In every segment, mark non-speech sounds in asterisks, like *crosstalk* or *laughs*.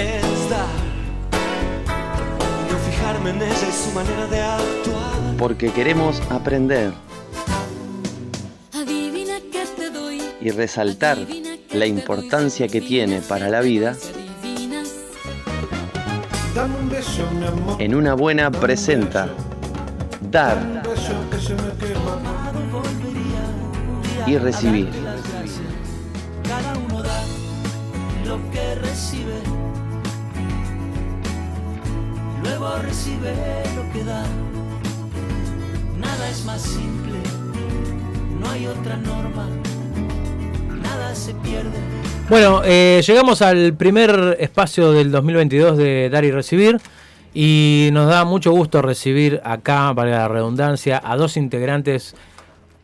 es dar. No fijarme en ella y su manera de actuar. Porque queremos aprender Adivina qué te doy. y resaltar la importancia que tiene para la vida en una buena presenta. Dar y recibir. Lo que da. Nada es más simple. No hay otra norma. Nada se pierde. Bueno, eh, llegamos al primer espacio del 2022 de Dar y Recibir y nos da mucho gusto recibir acá, para la redundancia, a dos integrantes,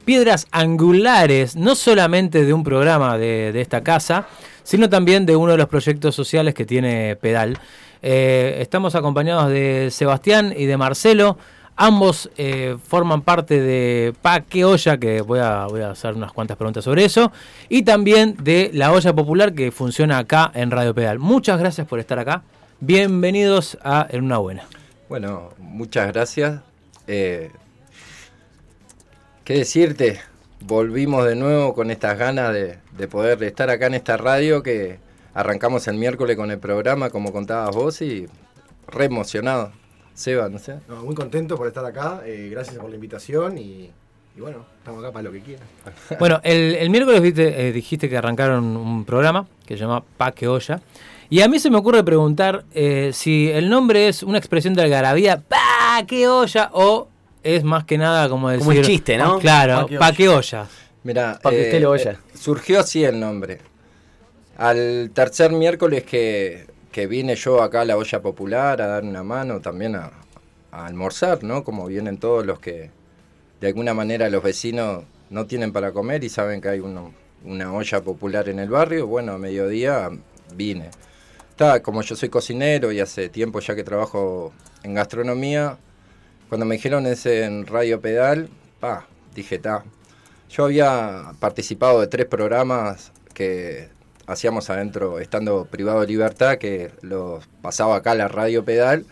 piedras angulares, no solamente de un programa de esta casa, sino también de uno de los proyectos sociales que tiene Pedal. Eh, estamos acompañados de Sebastián y de Marcelo. Ambos eh, forman parte de Pa qué olla, que voy a, voy a hacer unas cuantas preguntas sobre eso, y también de la olla popular que funciona acá en Radio Pedal. Muchas gracias por estar acá. Bienvenidos a En una buena. Bueno, muchas gracias. Eh, ¿Qué decirte? Volvimos de nuevo con estas ganas de, de poder estar acá en esta radio que arrancamos el miércoles con el programa, como contabas vos, y re emocionado. Seba, no sé. No, muy contento por estar acá, eh, gracias por la invitación y, y bueno, estamos acá para lo que quieran. *laughs* Bueno, el, el miércoles viste, eh, dijiste que arrancaron un programa que se llama Pa que olla. Y a mí se me ocurre preguntar eh, si el nombre es una expresión de algarabía, Pa que olla, o es más que nada como decir. Como el chiste, ¿no? Claro, Pa' Pa olla. Mira, Pa' que usted lo oya. surgió así el nombre. Al tercer miércoles que, que vine yo acá a la olla popular a dar una mano, también a, almorzar, ¿no? Como vienen todos los que de alguna manera los vecinos no tienen para comer y saben que hay una olla popular en el barrio. Bueno, a mediodía vine. Está, como yo soy cocinero y hace tiempo ya que trabajo en gastronomía, cuando me dijeron ese en Radio Pedal, pa, dije, ta. Yo había participado de tres programas que hacíamos adentro, estando privado de libertad, que los pasaba acá a la Radio Pedal.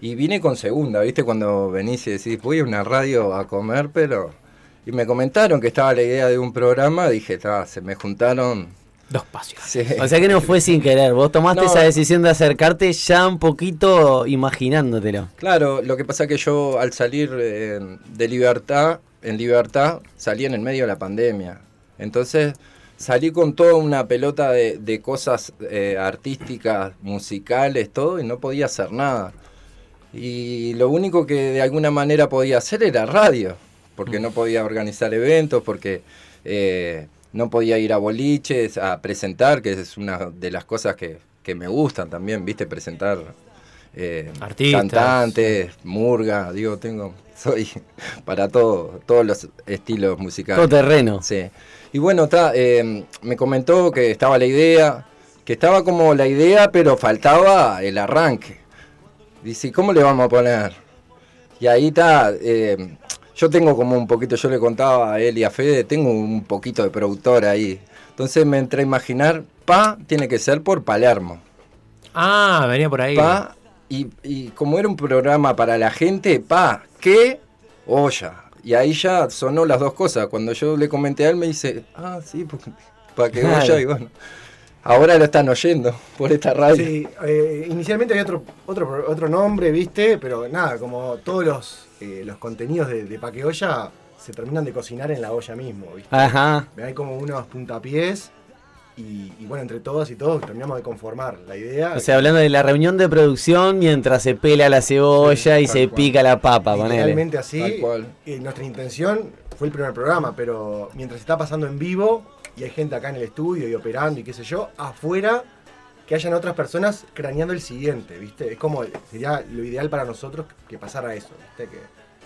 Y vine con segunda, ¿viste? Cuando venís y decís, voy a una radio a comer, pero... Y me comentaron que estaba la idea de un programa, dije, se me juntaron... Dos pasos. Sí. O sea que no fue sin querer, vos tomaste No. esa decisión de acercarte ya un poquito imaginándotelo. Claro, lo que pasa que yo al salir eh, de libertad, en libertad, salí en el medio de la pandemia. Entonces salí con toda una pelota de, de cosas eh, artísticas, musicales, todo, y no podía hacer nada. Y lo único que de alguna manera podía hacer era radio, porque no podía organizar eventos, porque eh, no podía ir a boliches a presentar, que es una de las cosas que, que me gustan también, viste, presentar eh, Artistas. cantantes, murga, digo, tengo, *laughs* soy para todo, todos los estilos musicales. Todo terreno. Sí. Y bueno, está, eh, me comentó que estaba la idea, que estaba como la idea, pero faltaba el arranque. Dice, ¿cómo le vamos a poner? Y ahí está, eh, yo tengo como un poquito, yo le contaba a él y a Fede, tengo un poquito de productor ahí. Entonces me entré a imaginar, pa, tiene que ser por Palermo. Ah, venía por ahí. Pa, y, y como era un programa para la gente, pa, ¿qué? Olla. Y ahí ya sonó las dos cosas. Cuando yo le comenté a él, me dice, ah, sí, porque, para que Claro. Y bueno, ahora lo están oyendo por esta radio. Sí, eh, inicialmente había otro, otro, otro nombre, viste, pero nada, como todos los, eh, los contenidos de, de Paqueolla se terminan de cocinar en la olla mismo, viste. Ajá. Hay como unos puntapiés y, y bueno, entre todos y todos terminamos de conformar la idea. O sea, hablando de la reunión de producción mientras se pela la cebolla Sí, y se cual. pica la papa, ponele. Literalmente así. Tal cual. eh, nuestra intención fue el primer programa, pero mientras está pasando en vivo y hay gente acá en el estudio y operando y qué sé yo, afuera que hayan otras personas craneando el siguiente, ¿viste? Es como sería lo ideal para nosotros que pasara eso, ¿viste? Que,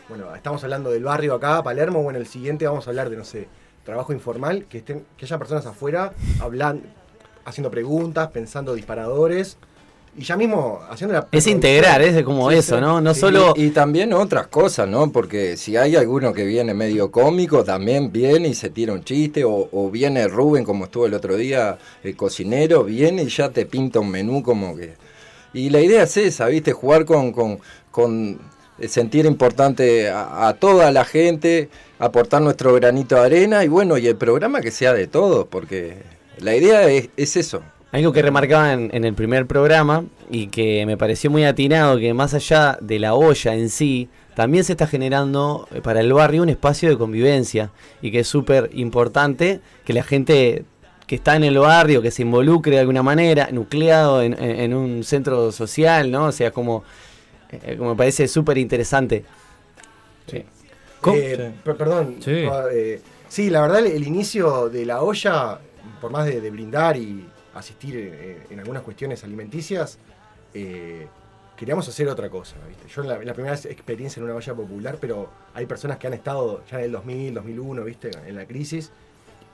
bueno, estamos hablando del barrio acá, Palermo, bueno, el siguiente vamos a hablar de, no sé, trabajo informal, que estén, que haya personas afuera hablando, haciendo preguntas, pensando disparadores y ya mismo haciendo la Es integrar, es como Sí, eso, sí. ¿no? No Sí, solo... Y también otras cosas, ¿no? Porque si hay alguno que viene medio cómico, también viene y se tira un chiste, o, o viene Rubén, como estuvo el otro día, el cocinero, viene y ya te pinta un menú como que Y la idea es esa, ¿viste? Jugar con, con, con sentir importante a, a toda la gente, aportar nuestro granito de arena y bueno, y el programa que sea de todos, porque la idea es, es eso. Algo que remarcaba en, en el primer programa y que me pareció muy atinado, que más allá de la olla en sí, también se está generando eh, para el barrio un espacio de convivencia y que es súper importante que la gente que está en el barrio, que se involucre de alguna manera, nucleado en, en- en un centro social, ¿no? O sea, como, eh, como me parece súper interesante. ¿Cómo? Eh, per- perdón. Sí. eh, sí, la verdad, el, el inicio de la olla, por más de, de brindar y asistir eh, en algunas cuestiones alimenticias, eh, queríamos hacer otra cosa. ¿viste? Yo la, la primera experiencia en una olla popular, pero hay personas que han estado ya en el 2000, 2001, ¿viste? en la crisis,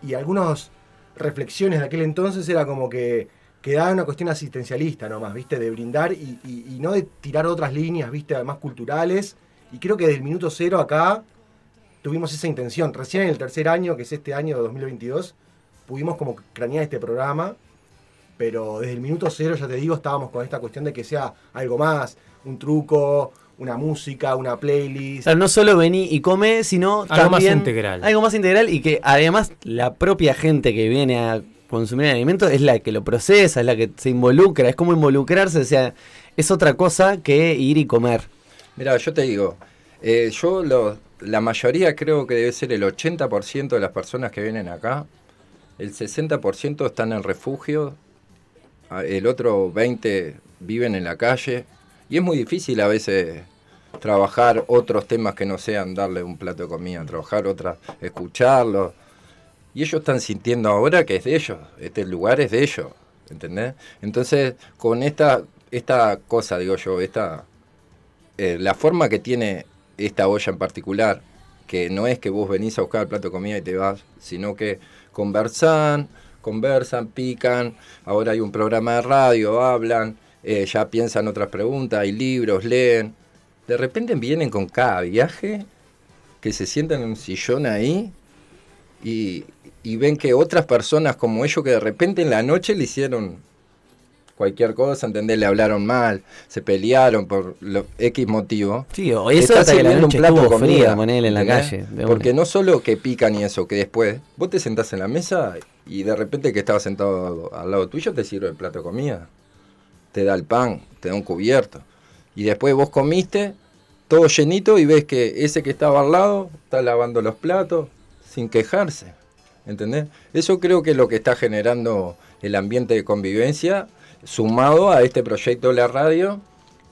y algunas reflexiones de aquel entonces era como que quedaba una cuestión asistencialista nomás, ¿viste? De brindar y, y- y no de tirar otras líneas, ¿viste? Además culturales. Y creo que desde el minuto cero acá tuvimos esa intención. Recién en el tercer año, que es este año 2022, pudimos como cranear este programa, pero desde el minuto cero, ya te digo, estábamos con esta cuestión de que sea algo más, un truco, una música, una O playlist. sea, no solo vení y come, sino Algo más integral. Algo más integral y que además la propia gente que viene a consumir el alimento es la que lo procesa, es la que se involucra, es como involucrarse, o sea, es otra cosa que ir y comer. Mira, yo te digo, eh, yo lo- la mayoría creo que debe ser el 80% de las personas que vienen acá, el 60% están en refugio, el otro 20% viven en la calle, y es muy difícil a veces trabajar otros temas que no sean darle un plato de comida, trabajar otras, escucharlo. Y ellos están sintiendo ahora que es de ellos, este lugar es de ellos, ¿entendés? Entonces, con esta, esta cosa, digo yo, esta, eh, la forma que tiene esta olla en particular, que no es que vos venís a buscar el plato de comida y te vas, sino que conversan, conversan, pican, ahora hay un programa de radio, hablan, eh, ya piensan otras preguntas, hay libros, leen. De repente vienen con cada viaje, que se sientan en un sillón ahí y, y ven que otras personas como ellos que de repente en la noche le hicieron cualquier cosa, ¿entendés? Le hablaron mal, se pelearon por lo, X motivo. Sí, o eso Está hasta que la sirviendo un plato de comida, fría, ponele en la calle. Porque no solo que pican y eso, que después vos te sentás en la mesa y de repente que estaba sentado al lado tuyo te sirve el plato de comida. Te da el pan, te da un cubierto. Y después vos comiste todo llenito y ves que ese que estaba al lado está lavando los platos sin quejarse. ¿Entendés? Eso creo que es lo que está generando el ambiente de convivencia sumado a este proyecto de la radio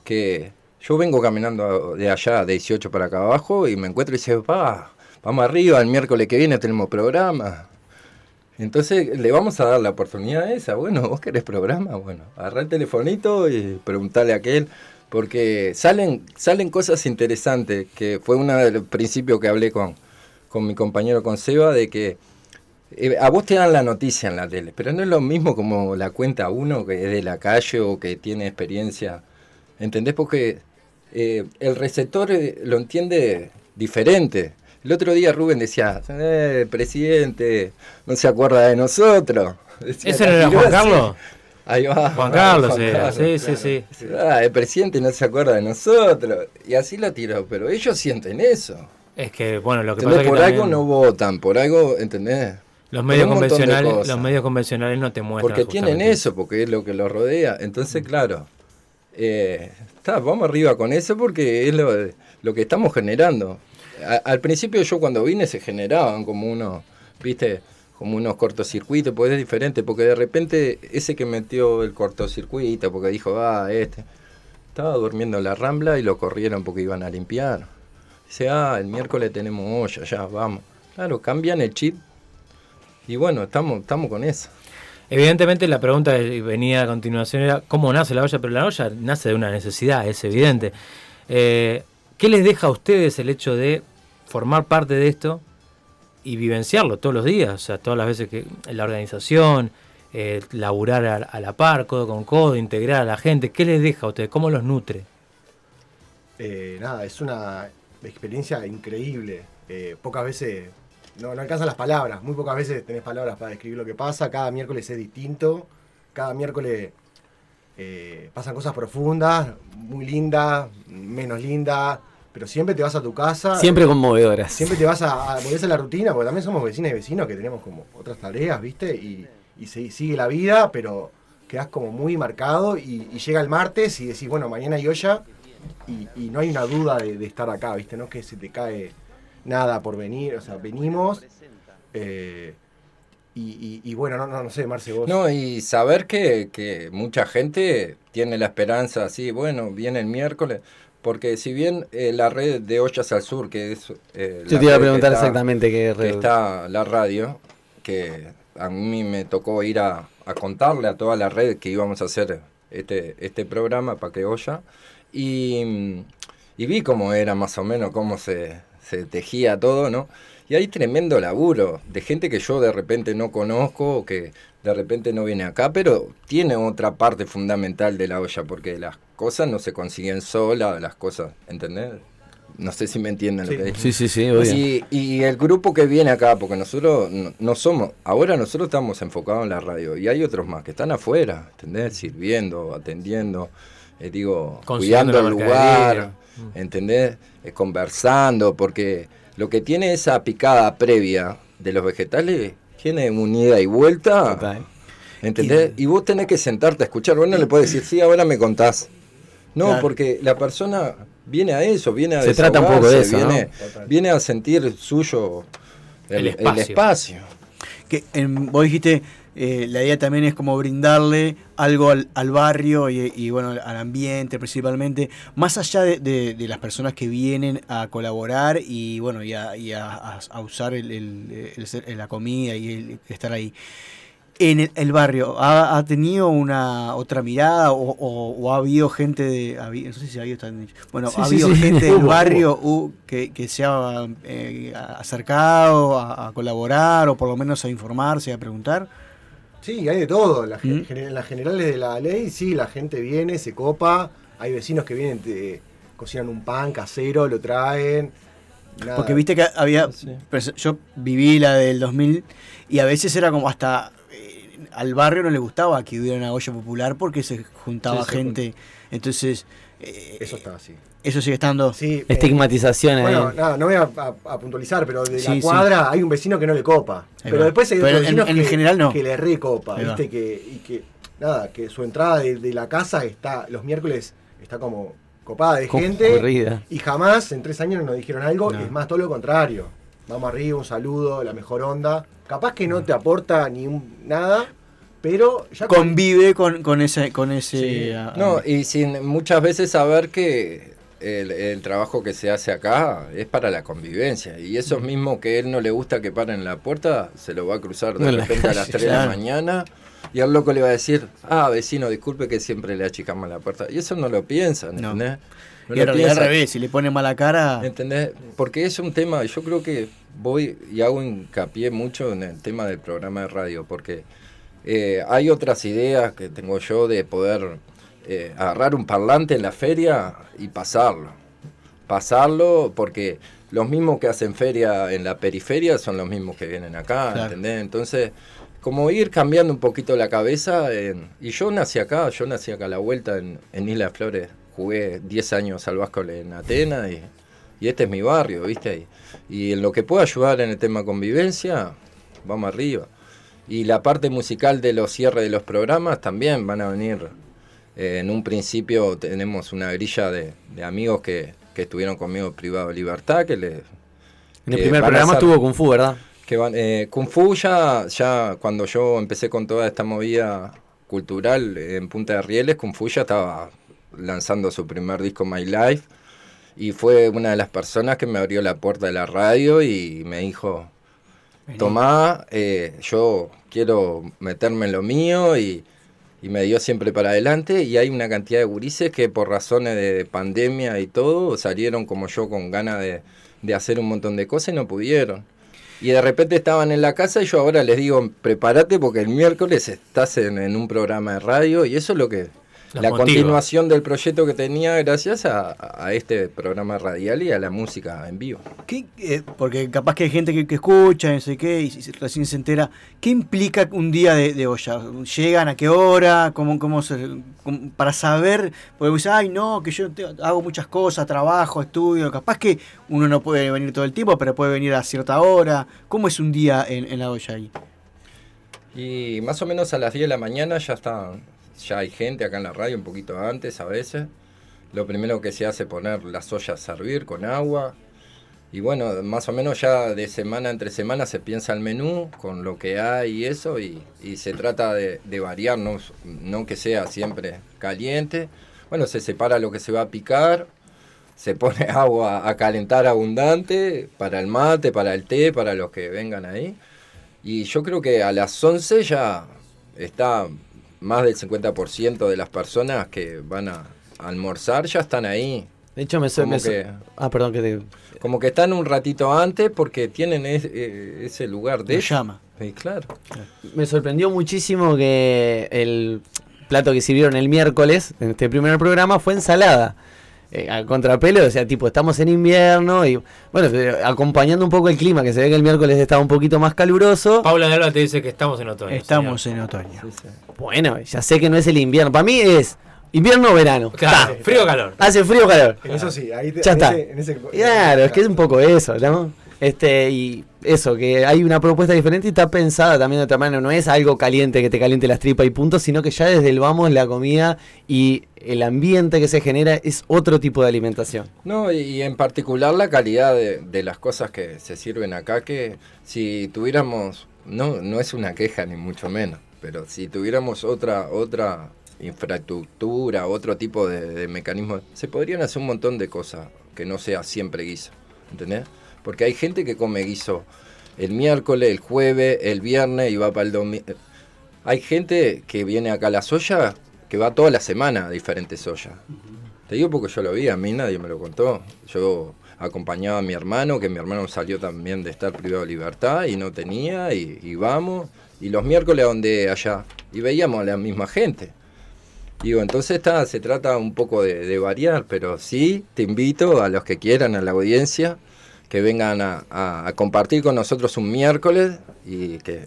que yo vengo caminando de allá, de 18 para acá abajo, y me encuentro y dice, va, vamos arriba, el miércoles que viene tenemos programa. Entonces le vamos a dar la oportunidad a esa. Bueno, vos querés programa, bueno, agarrá el telefonito y preguntale a aquel, porque salen, salen cosas interesantes, que fue uno de los principios que hablé con, con mi compañero con Seba, de que eh, a vos te dan la noticia en la tele, pero no es lo mismo como la cuenta uno que es de la calle o que tiene experiencia. ¿Entendés? Porque eh, el receptor eh, lo entiende diferente. El otro día Rubén decía, eh, presidente no se acuerda de nosotros. *laughs* Decía, ¿Ese la no era Juan. Carlos? *laughs* Ahí va. Juan *laughs* Carlos Juan era, Carlos, sí, claro. sí, sí. Ah, el presidente no se acuerda de nosotros. Y así la tiró, pero ellos sienten eso. Es que, bueno, lo que pasa ¿Entendés? es que Por también algo no votan, por algo, ¿entendés? Los medios convencionales, los medios convencionales no te muestran Porque tienen eso, porque es lo que los rodea. Entonces, claro, eh, está, vamos arriba con eso porque es lo, lo que estamos generando. A- al principio yo cuando vine se generaban como unos, viste, como unos cortocircuitos, pues es diferente, porque de repente ese que metió el cortocircuito, porque dijo, ah, este, estaba durmiendo en la rambla y lo corrieron porque iban a limpiar. Dice, ah, el miércoles tenemos olla, ya, vamos. Claro, cambian el chip. Y bueno, estamos, estamos con eso. Evidentemente la pregunta que venía a continuación era cómo nace la olla, pero la olla nace de una necesidad, es evidente. Eh, ¿Qué les deja a ustedes el hecho de formar parte de esto y vivenciarlo todos los días? O sea, todas las veces que la organización, eh, laburar a, a la par, codo con codo, integrar a la gente. ¿Qué les deja a ustedes? ¿Cómo los nutre? Eh, nada, es una experiencia increíble. Eh, pocas veces, no, no alcanzan las palabras, muy pocas veces tenés palabras para describir lo que pasa. Cada miércoles es distinto. Cada miércoles eh, pasan cosas profundas, muy lindas, menos lindas, pero siempre te vas a tu casa. Siempre conmovedoras. Siempre te vas a, a volvés a la rutina, porque también somos vecinas y vecinos que tenemos como otras tareas, ¿viste? Y, y se, sigue la vida, pero quedás como muy marcado y, y llega el martes y decís, bueno, mañana hay olla y, y no hay una duda de, de estar acá, ¿viste? No es que se te cae nada por venir, o sea, venimos. eh, y, y- y bueno, no, no, no sé, Marce, vos. No, y saber que, que mucha gente tiene la esperanza así, bueno, viene el miércoles, porque si bien eh, la red de Ollas al Sur, que es... eh, Yo la te iba a red que preguntar está- exactamente qué que red. está la radio, que a mí me tocó ir a, a contarle a toda la red que íbamos a hacer este, este programa para que oya, y, y vi cómo era más o menos, cómo se, se tejía todo, ¿no? Y hay tremendo laburo de gente que yo de repente no conozco, o que de repente no viene acá, pero tiene otra parte fundamental de la olla, porque las cosas no se consiguen solas, las cosas, ¿entendés? No sé si me entienden Sí. lo que digo. Sí, sí. Y, y el grupo que viene acá, porque nosotros no, no somos, ahora nosotros estamos enfocados en la radio y hay otros más que están afuera, ¿entendés? Sirviendo, atendiendo, eh, digo, cuidando el lugar, ¿entendés? Eh, conversando, porque lo que tiene esa picada previa de los vegetales tiene un ida y vuelta, Total. ¿entendés? Y vos tenés que sentarte a escuchar, vos no le puedes decir, sí, ahora me contás. No, Claro. porque la persona viene a eso, viene a Se trata un poco de eso, viene, viene a sentir suyo el, El el espacio. Que en- vos dijiste, eh, la idea también es como brindarle algo al, barrio y, bueno, al ambiente principalmente, más allá de, las personas que vienen a colaborar y bueno, y a, y a- usar el- el- el la comida y estar ahí. En el, el barrio, ¿ha, ha tenido una otra mirada o, o- o ha habido gente de... habi- no sé si ha habido. Bueno, Sí, ha habido sí. gente del *laughs* barrio uh, que, que se ha eh, acercado a, a colaborar o por lo menos a informarse, a preguntar. Sí, hay de todo. La gen- ¿Mm? gener- las generales de la ley, sí, la gente viene, se copa. Hay vecinos que vienen, te cocinan un pan casero, lo traen. Nada. Porque viste que había. Sí. yo viví la del 2000 y a veces era como hasta. eh, al barrio no le gustaba que hubiera una olla popular porque se juntaba Sí, se gente. Entonces. eh, Eso está así. eso sigue estando. Sí, eh, Estigmatización ahí. Bueno, nada, no voy a, a- a puntualizar, pero de Sí, la sí. cuadra hay un vecino que no le copa. Ahí pero va. después hay Pero otros en- vecinos en que, general no. que le recopa. ¿viste? Que, y que, nada, que su entrada de, de la casa está, los miércoles está como copada de gente. Y jamás en tres años nos dijeron algo, No. es más, todo lo contrario. Vamos arriba, un saludo, la mejor onda. Capaz que no te aporta ni un, nada, pero ya con- Convive con, con ese. Con ese Sí. No, y sin muchas veces saber que el, el trabajo que se hace acá es para la convivencia. Y esos mismos que él no le gusta que paren en la puerta, se lo va a cruzar de la repente a *laughs* las calle, 3 de la mañana. Y al loco le va a decir, ah, vecino, disculpe que siempre le achicamos la puerta. Y eso no lo piensan, No. ¿entendés? No y lo en realidad al revés, si le pone mala cara. ¿Entendés? Porque es un tema, yo creo que voy y hago hincapié mucho en el tema del programa de radio, porque eh, hay otras ideas que tengo yo de poder eh, agarrar un parlante en la feria y pasarlo. Pasarlo porque los mismos que hacen feria en la periferia son los mismos que vienen acá, Claro. ¿entendés? Entonces, como ir cambiando un poquito la cabeza. en- y yo nací acá, yo nací acá a la vuelta en, en Isla Flores. Jugué 10 años al básquetbol en Atenas y, y este es mi barrio, ¿viste? Y, y en lo que pueda ayudar en el tema convivencia, vamos arriba. Y la parte musical de los cierres de los programas también van a venir. eh, en un principio tenemos una grilla de, de amigos que, que estuvieron conmigo privado de libertad, que le, En el que primer programa estuvo Kung Fu, ¿verdad? Que van, eh, Kung Fu ya, ya cuando yo empecé con toda esta movida cultural en Punta de Rieles, Kung Fu ya estaba lanzando su primer disco My Life y fue una de las personas que me abrió la puerta de la radio y me dijo, tomá, eh, yo quiero meterme en lo mío y, y me dio siempre para adelante y hay una cantidad de gurises que por razones de pandemia y todo salieron como yo con ganas de, de hacer un montón de cosas y no pudieron. Y de repente estaban en la casa y yo ahora les digo, prepárate porque el miércoles estás en, en un programa de radio y eso es lo que, Los la motiva. continuación del proyecto que tenía gracias a, a este programa radial y a la música en vivo. ¿Qué, eh, porque capaz que hay gente que, que escucha, no sé qué, y si- recién se entera. ¿Qué implica un día de, de olla? ¿Llegan a qué hora? ¿Cómo, cómo se, cómo- para saber, porque vos dices, ay, no, que yo te- hago muchas cosas, trabajo, estudio. Capaz que uno no puede venir todo el tiempo, pero puede venir a cierta hora. ¿Cómo es un día en, en la olla ahí? Y más o menos a las 10 de la mañana ya está, ya hay gente acá en la radio, un poquito antes a veces. Lo primero que se hace es poner las ollas a hervir con agua. Y bueno, más o menos ya de semana entre semana se piensa el menú con lo que hay y eso. Y, y se trata de, de variar, no, no que sea siempre caliente. Bueno, se separa lo que se va a picar. Se pone *laughs* agua a calentar abundante para el mate, para el té, para los que vengan ahí. Y yo creo que a las 11 ya está más del 50% de las personas que van a almorzar ya están ahí. De hecho, me, Como me so- que- Ah, perdón, que te... Como que están un ratito antes porque tienen es- eh, ese lugar de ellos. llama. Sí, claro. Me sorprendió muchísimo que el plato que sirvieron el miércoles en este primer programa fue ensalada. Eh, a contrapelo, o sea, tipo, estamos en invierno y, bueno, eh, acompañando un poco el clima, que se ve que el miércoles estaba un poquito más caluroso. Paula de Alba te dice que estamos en otoño. Estamos señor. en otoño. Bueno, ya sé que no es el invierno. Para mí es invierno o verano. Claro, Ta. frío o calor. Hace frío o calor. En eso sí, ahí te- Ya en está. ese- en ese- Claro, es que es un poco eso, ¿no? Este, y eso, que hay una propuesta diferente y está pensada también de otra manera. No es algo caliente que te caliente las tripas y punto, sino que ya desde el vamos la comida y el ambiente que se genera es otro tipo de alimentación. No, y, en particular la calidad de, de las cosas que se sirven acá, que si tuviéramos, no, no es una queja ni mucho menos, pero si tuviéramos otra, otra infraestructura, otro tipo de, de mecanismos, se podrían hacer un montón de cosas que no sea siempre guiso, ¿entendés? Porque hay gente que come guiso el miércoles, el jueves, el viernes y va para el domingo. Hay gente que viene acá a la soya que va toda la semana a diferentes ollas. Te digo porque yo lo vi, a mí nadie me lo contó. Yo acompañaba a mi hermano, que mi hermano salió también de estar privado de libertad y no tenía, y, y vamos. Y los miércoles a donde allá. Y veíamos a la misma gente. Digo, entonces está, se trata un poco de, de variar, pero sí te invito a los que quieran, a la audiencia, que vengan a, compartir con nosotros un miércoles y que,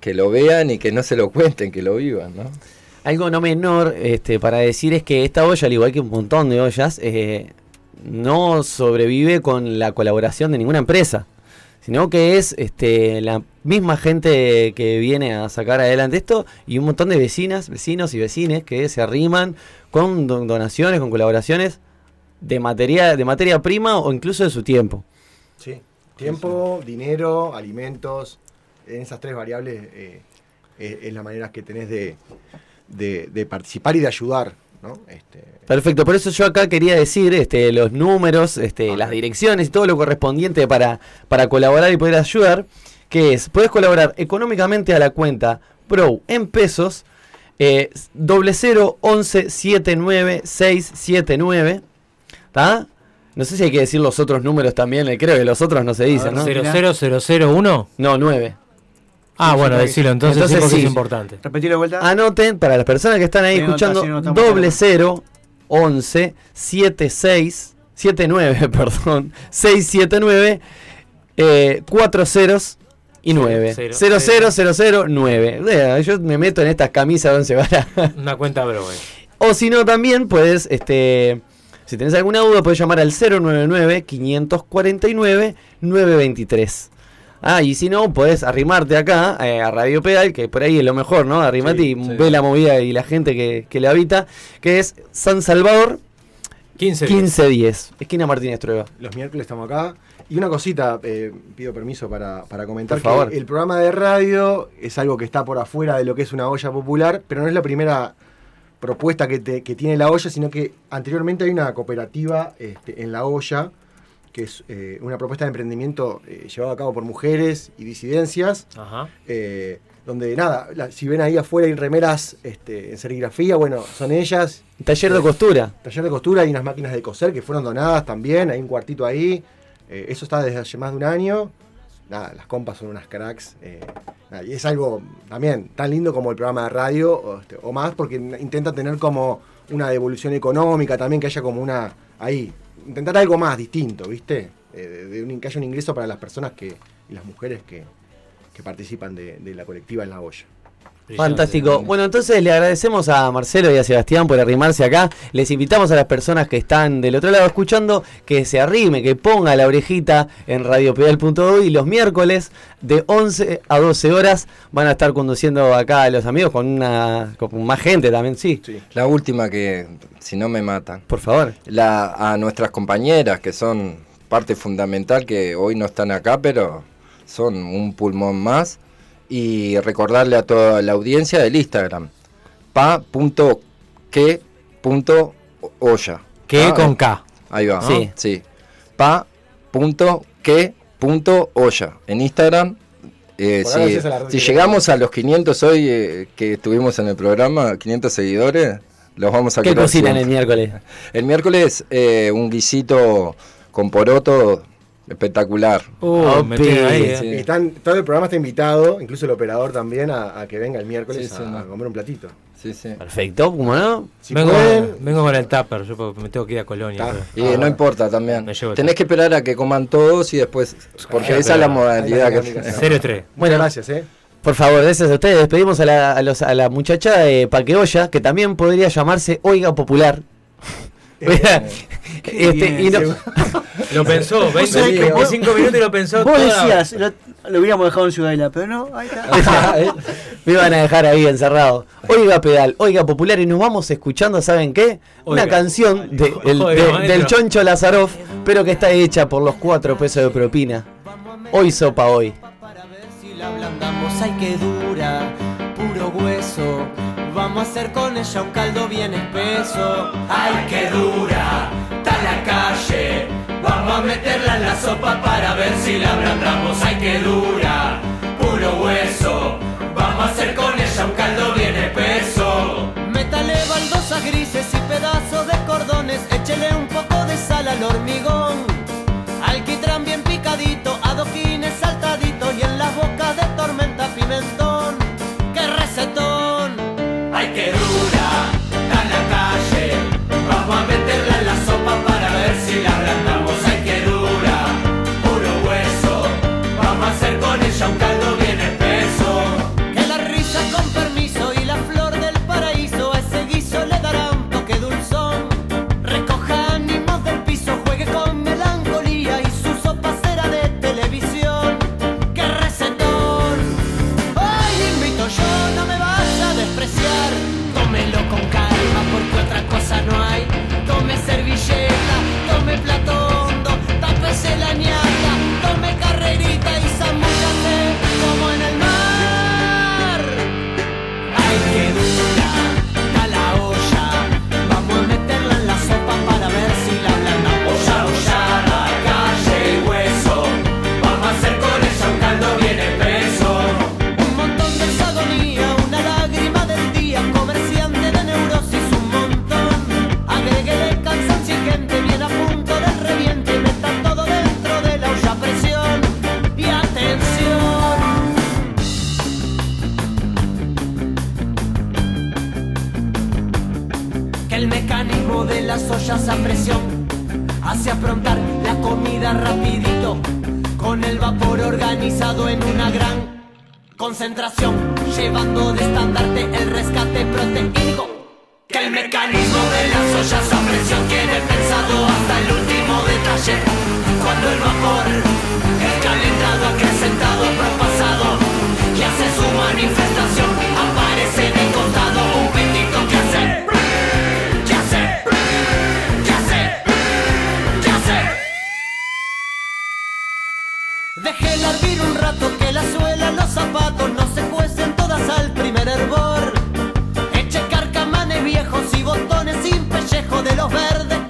que lo vean y que no se lo cuenten, que lo vivan, ¿no? Algo no menor este, para decir es que esta olla, al igual que un montón de ollas, eh, no sobrevive con la colaboración de ninguna empresa, sino que es este, la misma gente que viene a sacar adelante esto y un montón de vecinas, vecinos y vecines que se arriman con don- donaciones, con colaboraciones de materia, de materia prima o incluso de su tiempo. Sí. Tiempo, dinero, alimentos. En esas tres variables eh, eh, es la manera que tenés de, de- de participar y de ayudar. ¿no? Este, Perfecto, por eso yo acá quería decir este, los números, este, las direcciones y todo lo correspondiente para, para colaborar y poder ayudar, que es, puedes colaborar económicamente a la cuenta PRO en pesos, eh, doble cero once siete nueve seis siete nueve, ¿está? No sé si hay que decir los otros números también, eh, creo que los otros no se dicen, ¿no? 00001. No, 9. Ah, bueno, decilo entonces, Entonces sí, porque sí. es importante. Repetir de vuelta. Anoten, para las personas que están ahí Sí, escuchando, doble 11, 76, 79, perdón, 679, eh, 4 ceros y 9. Cero, 0, cero. 0, 0, 0, 9. Yo me meto en estas camisas donde se va la- Una cuenta bro. eh. O si no, también puedes, este, si tenés alguna duda, puedes llamar al 099-549-923. Ah, y si no, puedes arrimarte acá eh, a Radio Pedal, que por ahí es lo mejor, ¿no? Arrimate Sí, y sí. ve la movida y la gente que, que le habita, que es San Salvador 15 días. 1510, esquina Martínez Trueba. los miércoles estamos acá. Y una cosita, eh, pido permiso para, para comentar Por favor. que el programa de radio es algo que está por afuera de lo que es una olla popular, pero no es la primera propuesta que, te- que tiene la olla, sino que anteriormente hay una cooperativa este, en la olla, que es eh, una propuesta de emprendimiento eh, llevada a cabo por mujeres y disidencias, Ajá. eh, donde nada, la- si ven ahí afuera hay remeras este, en serigrafía, bueno, son ellas, Taller de costura. Taller de costura y unas máquinas de coser que fueron donadas también, hay un cuartito ahí. Eh, eso está desde hace más de un año. Nada, las compas son unas cracks. eh, y es algo también tan lindo como el programa de radio, o, este, o más, porque intenta tener como una devolución económica también, que haya como una. Ahí, intentar algo más distinto, ¿viste? Eh, de, de un, que haya un ingreso para las personas que y las mujeres que, que participan de, de la colectiva en la olla. Fantástico. Bueno, entonces le agradecemos a Marcelo y a Sebastián por arrimarse acá. Les invitamos a las personas que están del otro lado escuchando que se arrime, que ponga la orejita en radiopedal.do y los miércoles de 11 a 12 horas van a estar conduciendo acá a los amigos con una con más gente también, sí. La última que, si no me matan. Por favor. La, a nuestras compañeras que son parte fundamental, que hoy no están acá, pero son un pulmón más. Y recordarle a toda la audiencia del Instagram, pa.que.olla. Que Ah, con K. Ahí va. Sí. Sí. Pa.que.olla. En Instagram. eh, si si llegamos a los 500 hoy eh, que estuvimos en el programa, 500 seguidores, los vamos a ¿Qué cocinan el miércoles? El miércoles eh, un guisito con poroto espectacular. Me tiene ahí, eh. Sí. Y están, todo el programa está invitado, incluso el operador también, a, a que venga el miércoles Sí, sí, a, no. comer un platito. Sí, sí. Perfecto, ¿cómo no? Si vengo, pueden, vengo con el tupper, yo me tengo que ir a Colonia. Pero- Y no importa también. Tenés que esperar a que coman todos y después. Porque Ah, esa es la modalidad que. dinámica. Cero y tres. Bueno, gracias, ¿eh? Por favor, gracias a ustedes. Despedimos a la, a los- a la muchacha de Paqueolla, que también podría llamarse Oiga Popular. Este, bien, y no-. *laughs* Lo pensó, 20, sabés que vos- 25 minutos y lo pensó Vos toda la- decías, lo, lo hubiéramos dejado en Ciudadela, pero no, ahí está. *laughs* me iban a dejar ahí encerrado. Oiga Pedal, Oiga Popular, y nos vamos escuchando, ¿saben qué? Una Oiga. canción de- el- Oiga, de- del Choncho Lazaroff, pero que está hecha por los cuatro pesos de propina. Hoy sopa hoy. Para ver si la ablandamos, ay que dura, puro hueso. Vamos a hacer con ella un caldo bien espeso. Ay que dura, meterla en la sopa para ver si la ablandamos. Ay que dura, puro hueso. Vamos a hacer con ella un caldo bien espeso. Métale baldosas grises y pedazos de cordones. Échele un poco de sal al hormigón. Alquitrán bien picadito, adoquines saltaditos y en las bocas de tormenta pimentón. ¡Qué recetón! ¡Ay, qué dura! concentración, llevando de estandarte el rescate proteínico. Que el mecanismo de las ollas a presión tiene pensado hasta el último detalle. Cuando el vapor es calentado, acrecentado, propasado y hace su manifestación, aparece de contado un pitico que hace. que hace, que hace, que hace. Dejé hervir un rato que la suerte los zapatos no se cuecen todas al primer hervor. Eche carcamanes viejos y botones sin pellejo de los verdes